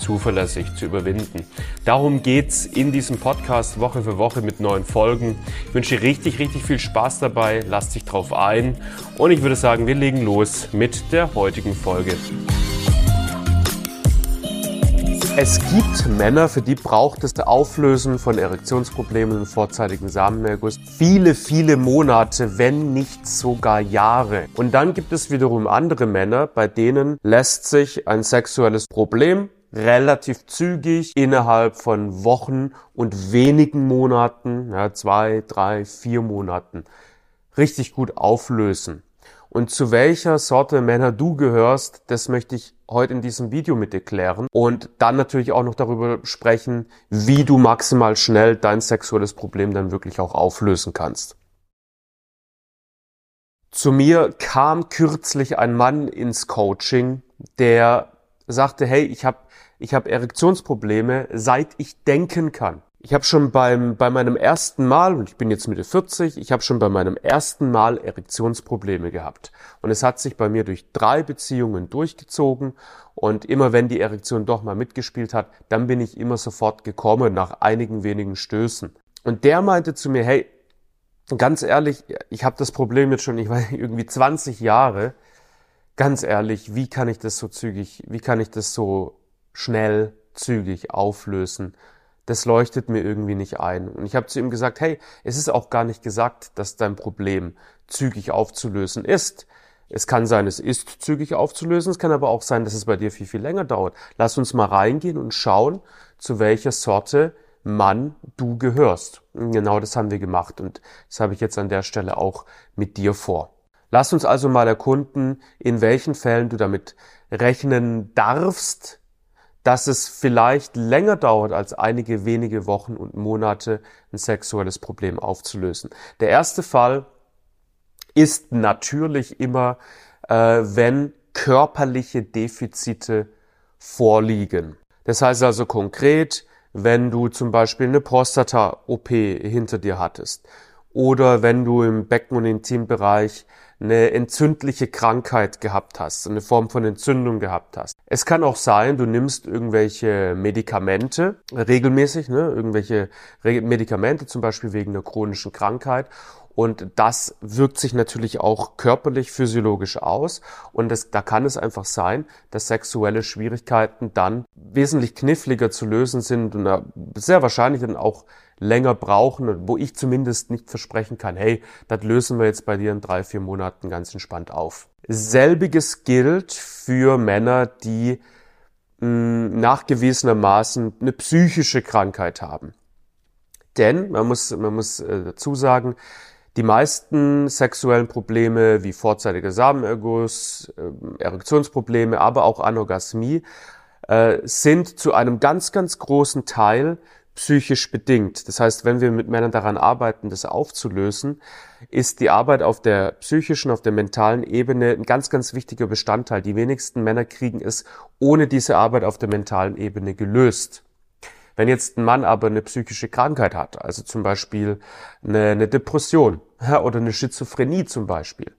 zuverlässig zu überwinden. Darum geht's in diesem Podcast Woche für Woche mit neuen Folgen. Ich wünsche dir richtig, richtig viel Spaß dabei. Lass dich drauf ein. Und ich würde sagen, wir legen los mit der heutigen Folge. Es gibt Männer, für die braucht es das Auflösen von Erektionsproblemen und vorzeitigen Samenerguss viele, viele Monate, wenn nicht sogar Jahre. Und dann gibt es wiederum andere Männer, bei denen lässt sich ein sexuelles Problem relativ zügig innerhalb von Wochen und wenigen Monaten, ja, zwei, drei, vier Monaten, richtig gut auflösen. Und zu welcher Sorte Männer du gehörst, das möchte ich heute in diesem Video mit dir klären und dann natürlich auch noch darüber sprechen, wie du maximal schnell dein sexuelles Problem dann wirklich auch auflösen kannst. Zu mir kam kürzlich ein Mann ins Coaching, der sagte, hey, ich habe ich hab Erektionsprobleme, seit ich denken kann. Ich habe schon beim, bei meinem ersten Mal, und ich bin jetzt Mitte 40, ich habe schon bei meinem ersten Mal Erektionsprobleme gehabt. Und es hat sich bei mir durch drei Beziehungen durchgezogen. Und immer wenn die Erektion doch mal mitgespielt hat, dann bin ich immer sofort gekommen nach einigen wenigen Stößen. Und der meinte zu mir, hey, ganz ehrlich, ich habe das Problem jetzt schon, ich weiß irgendwie 20 Jahre. Ganz ehrlich, wie kann ich das so zügig, wie kann ich das so schnell, zügig auflösen? das leuchtet mir irgendwie nicht ein. Und ich habe zu ihm gesagt, hey, es ist auch gar nicht gesagt, dass dein Problem zügig aufzulösen ist. Es kann sein, es ist zügig aufzulösen, es kann aber auch sein, dass es bei dir viel, viel länger dauert. Lass uns mal reingehen und schauen, zu welcher Sorte Mann du gehörst. Und genau das haben wir gemacht und das habe ich jetzt an der Stelle auch mit dir vor. Lass uns also mal erkunden, in welchen Fällen du damit rechnen darfst, dass es vielleicht länger dauert als einige wenige Wochen und Monate, ein sexuelles Problem aufzulösen. Der erste Fall ist natürlich immer, äh, wenn körperliche Defizite vorliegen. Das heißt also konkret, wenn du zum Beispiel eine Prostata-OP hinter dir hattest oder wenn du im Becken- und Intimbereich eine entzündliche Krankheit gehabt hast, eine Form von Entzündung gehabt hast. Es kann auch sein, du nimmst irgendwelche Medikamente regelmäßig, ne, irgendwelche Medikamente zum Beispiel wegen einer chronischen Krankheit und das wirkt sich natürlich auch körperlich, physiologisch aus. Und das, da kann es einfach sein, dass sexuelle Schwierigkeiten dann wesentlich kniffliger zu lösen sind und sehr wahrscheinlich dann auch länger brauchen, wo ich zumindest nicht versprechen kann, hey, das lösen wir jetzt bei dir in drei, vier Monaten ganz entspannt auf. Selbiges gilt für Männer, die mh, hm, nachgewiesenermaßen eine psychische Krankheit haben. Denn man muss, man muss äh, dazu sagen, die meisten sexuellen Probleme wie vorzeitiger Samenerguss, äh, Erektionsprobleme, aber auch Anorgasmie äh, sind zu einem ganz, ganz großen Teil psychisch bedingt. Das heißt, wenn wir mit Männern daran arbeiten, das aufzulösen, ist die Arbeit auf der psychischen, auf der mentalen Ebene ein ganz, ganz wichtiger Bestandteil. Die wenigsten Männer kriegen es ohne diese Arbeit auf der mentalen Ebene gelöst. Wenn jetzt ein Mann aber eine psychische Krankheit hat, also zum Beispiel eine, eine Depression ja, oder eine Schizophrenie zum Beispiel,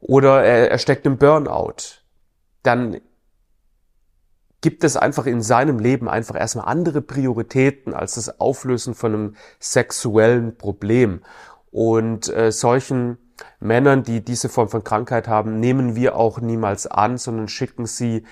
oder er, er steckt im Burnout, dann gibt es einfach in seinem Leben einfach erstmal andere Prioritäten als das Auflösen von einem sexuellen Problem. Und äh, solchen Männern, die diese Form von Krankheit haben, nehmen wir auch niemals an, sondern schicken sie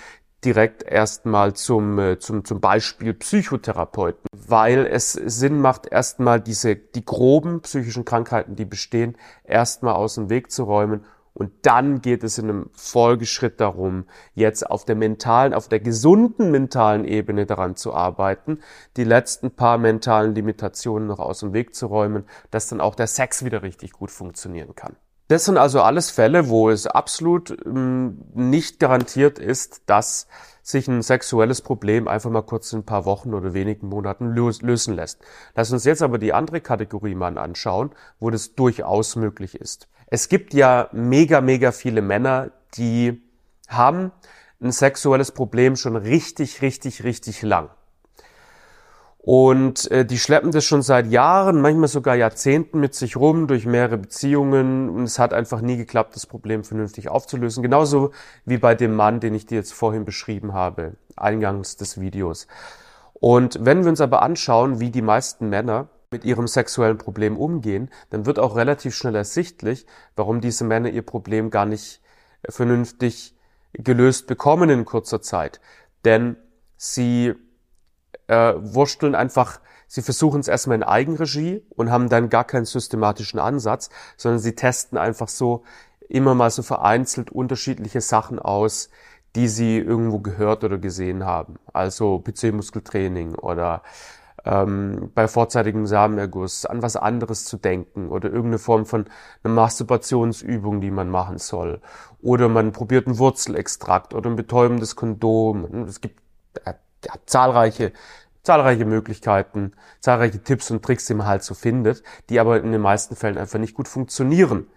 direkt erstmal zum, äh, zum, zum Beispiel Psychotherapeuten, weil es Sinn macht, erstmal diese, die groben psychischen Krankheiten, die bestehen, erstmal aus dem Weg zu räumen und dann geht es in einem Folgeschritt darum, jetzt auf der mentalen, auf der gesunden mentalen Ebene daran zu arbeiten, die letzten paar mentalen Limitationen noch aus dem Weg zu räumen, dass dann auch der Sex wieder richtig gut funktionieren kann. Das sind also alles Fälle, wo es absolut ähm, nicht garantiert ist, dass sich ein sexuelles Problem einfach mal kurz in ein paar Wochen oder wenigen Monaten lösen lässt. Lass uns jetzt aber die andere Kategorie mal anschauen, wo das durchaus möglich ist. Es gibt ja mega, mega viele Männer, die haben ein sexuelles Problem schon richtig, richtig, richtig lang. Und äh, die schleppen das schon seit Jahren, manchmal sogar Jahrzehnten mit sich rum durch mehrere Beziehungen und es hat einfach nie geklappt, das Problem vernünftig aufzulösen. Genauso wie bei dem Mann, den ich dir jetzt vorhin beschrieben habe, eingangs des Videos. Und wenn wir uns aber anschauen, wie die meisten Männer mit ihrem sexuellen Problem umgehen, dann wird auch relativ schnell ersichtlich, warum diese Männer ihr Problem gar nicht vernünftig gelöst bekommen in kurzer Zeit. Denn sie äh, wursteln einfach, sie versuchen es erstmal in Eigenregie und haben dann gar keinen systematischen Ansatz, sondern sie testen einfach so immer mal so vereinzelt unterschiedliche Sachen aus, die sie irgendwo gehört oder gesehen haben. Also PC-Muskeltraining oder ähm, bei vorzeitigem Samenerguss an was anderes zu denken oder irgendeine Form von einer Masturbationsübung, die man machen soll. Oder man probiert einen Wurzelextrakt oder ein betäubendes Kondom. Es gibt äh, ja, zahlreiche, zahlreiche Möglichkeiten, zahlreiche Tipps und Tricks, die man halt so findet, die aber in den meisten Fällen einfach nicht gut funktionieren.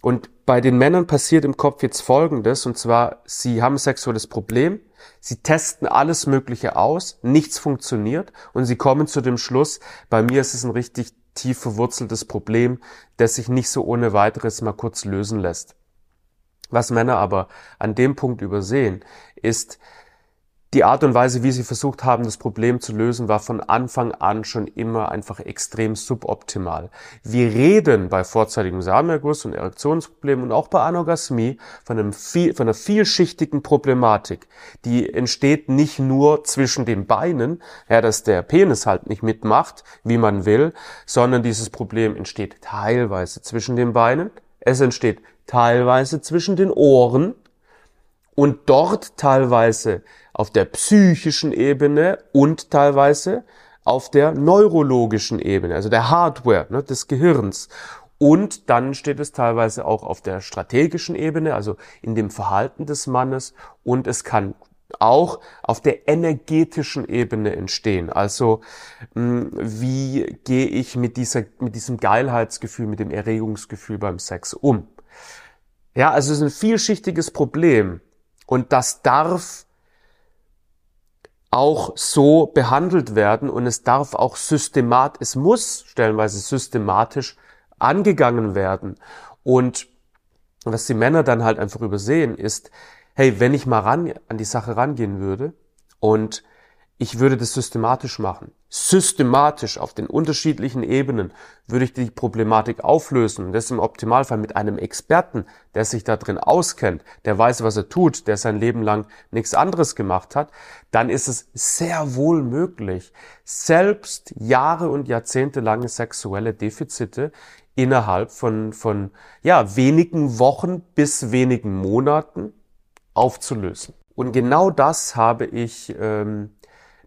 Und bei den Männern passiert im Kopf jetzt Folgendes, und zwar, sie haben ein sexuelles Problem, sie testen alles Mögliche aus, nichts funktioniert, und sie kommen zu dem Schluss, bei mir ist es ein richtig tief verwurzeltes Problem, das sich nicht so ohne weiteres mal kurz lösen lässt. Was Männer aber an dem Punkt übersehen, ist, die Art und Weise, wie sie versucht haben, das Problem zu lösen, war von Anfang an schon immer einfach extrem suboptimal. Wir reden bei vorzeitigem Samenerguss und Erektionsproblemen und auch bei Anorgasmie von, einem viel, von einer vielschichtigen Problematik. Die entsteht nicht nur zwischen den Beinen, ja, dass der Penis halt nicht mitmacht, wie man will, sondern dieses Problem entsteht teilweise zwischen den Beinen, es entsteht teilweise zwischen den Ohren und dort teilweise auf der psychischen Ebene und teilweise auf der neurologischen Ebene, also der Hardware ne, des Gehirns. Und dann steht es teilweise auch auf der strategischen Ebene, also in dem Verhalten des Mannes. Und es kann auch auf der energetischen Ebene entstehen. Also hm, wie gehe ich mit, dieser, mit diesem Geilheitsgefühl, mit dem Erregungsgefühl beim Sex um? Ja, also es ist ein vielschichtiges Problem. Und das darf auch so behandelt werden und es darf auch systemat, es muss stellenweise systematisch angegangen werden. Und was die Männer dann halt einfach übersehen ist, hey, wenn ich mal ran, an die Sache rangehen würde und ich würde das systematisch machen. Systematisch auf den unterschiedlichen Ebenen würde ich die Problematik auflösen. Und das im Optimalfall mit einem Experten, der sich da drin auskennt, der weiß, was er tut, der sein Leben lang nichts anderes gemacht hat. Dann ist es sehr wohl möglich, selbst Jahre und Jahrzehnte lange sexuelle Defizite innerhalb von, von, ja, wenigen Wochen bis wenigen Monaten aufzulösen. Und genau das habe ich ähm,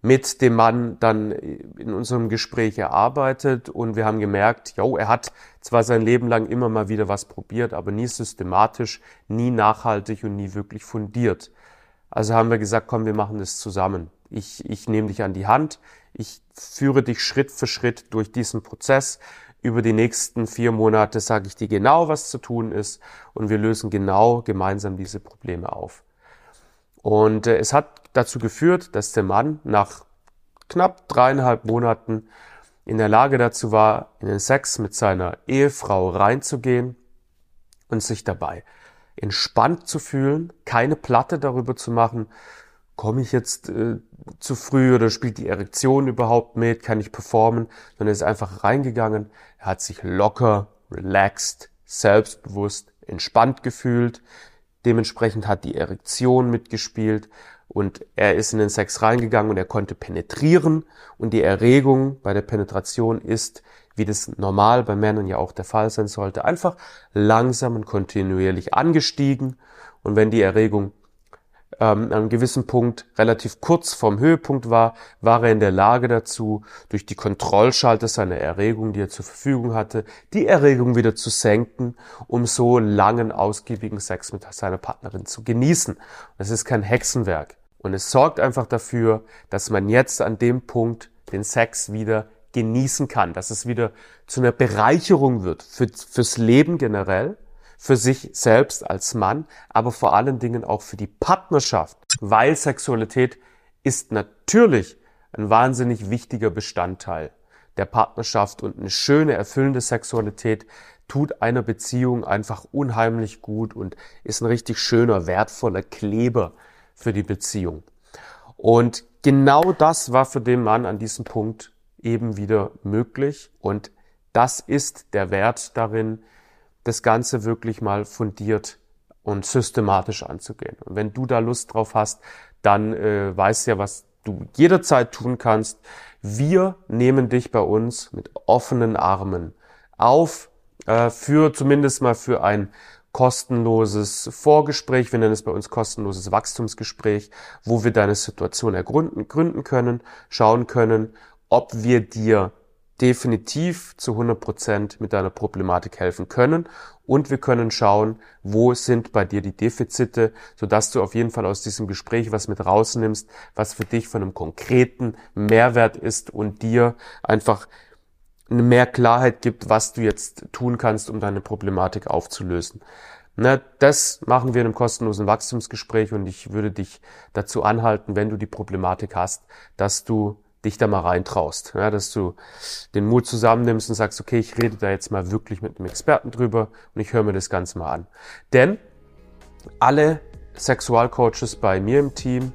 mit dem Mann dann in unserem Gespräch erarbeitet und wir haben gemerkt, jo, er hat zwar sein Leben lang immer mal wieder was probiert, aber nie systematisch, nie nachhaltig und nie wirklich fundiert. Also haben wir gesagt, komm, wir machen das zusammen. Ich, ich nehme dich an die Hand, ich führe dich Schritt für Schritt durch diesen Prozess. Über die nächsten vier Monate sage ich dir genau, was zu tun ist und wir lösen genau gemeinsam diese Probleme auf. Und äh, es hat dazu geführt, dass der Mann nach knapp dreieinhalb Monaten in der Lage dazu war, in den Sex mit seiner Ehefrau reinzugehen und sich dabei entspannt zu fühlen, keine Platte darüber zu machen, komme ich jetzt äh, zu früh oder spielt die Erektion überhaupt mit, kann ich performen, sondern er ist einfach reingegangen, er hat sich locker, relaxed, selbstbewusst, entspannt gefühlt, dementsprechend hat die Erektion mitgespielt und er ist in den Sex reingegangen und er konnte penetrieren und die Erregung bei der Penetration ist, wie das normal bei Männern ja auch der Fall sein sollte, einfach langsam und kontinuierlich angestiegen und wenn die Erregung ähm, an einem gewissen Punkt relativ kurz vorm Höhepunkt war, war er in der Lage dazu, durch die Kontrollschalter seiner Erregung, die er zur Verfügung hatte, die Erregung wieder zu senken, um so langen, ausgiebigen Sex mit seiner Partnerin zu genießen. Das ist kein Hexenwerk. Und es sorgt einfach dafür, dass man jetzt an dem Punkt den Sex wieder genießen kann, dass es wieder zu einer Bereicherung wird für, fürs Leben generell für sich selbst als Mann, aber vor allen Dingen auch für die Partnerschaft, weil Sexualität ist natürlich ein wahnsinnig wichtiger Bestandteil der Partnerschaft und eine schöne, erfüllende Sexualität tut einer Beziehung einfach unheimlich gut und ist ein richtig schöner, wertvoller Kleber für die Beziehung. Und genau das war für den Mann an diesem Punkt eben wieder möglich und das ist der Wert darin, das Ganze wirklich mal fundiert und systematisch anzugehen. Und wenn du da Lust drauf hast, dann äh, weißt ja, was du jederzeit tun kannst. Wir nehmen dich bei uns mit offenen Armen auf, äh, für zumindest mal für ein kostenloses Vorgespräch, wir nennen es bei uns kostenloses Wachstumsgespräch, wo wir deine Situation ergründen gründen können, schauen können, ob wir dir definitiv zu 100 Prozent mit deiner Problematik helfen können. Und wir können schauen, wo sind bei dir die Defizite, sodass du auf jeden Fall aus diesem Gespräch was mit rausnimmst, was für dich von einem konkreten Mehrwert ist und dir einfach mehr Klarheit gibt, was du jetzt tun kannst, um deine Problematik aufzulösen. Na, das machen wir in einem kostenlosen Wachstumsgespräch und ich würde dich dazu anhalten, wenn du die Problematik hast, dass du dich da mal reintraust, ja, dass du den Mut zusammennimmst und sagst, okay, ich rede da jetzt mal wirklich mit einem Experten drüber und ich höre mir das Ganze mal an. Denn alle Sexualcoaches bei mir im Team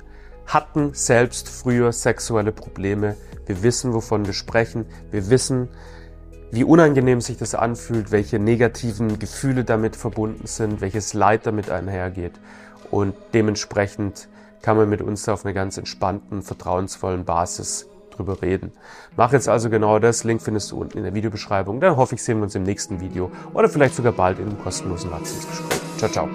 hatten selbst früher sexuelle Probleme. Wir wissen, wovon wir sprechen. Wir wissen, wie unangenehm sich das anfühlt, welche negativen Gefühle damit verbunden sind, welches Leid damit einhergeht. Und dementsprechend kann man mit uns auf einer ganz entspannten, vertrauensvollen Basis drüber reden. Mach jetzt also genau das. Link findest du unten in der Videobeschreibung. Dann hoffe ich, sehen wir uns im nächsten Video oder vielleicht sogar bald in einem kostenlosen Wachstumsgespräch. Ciao, ciao.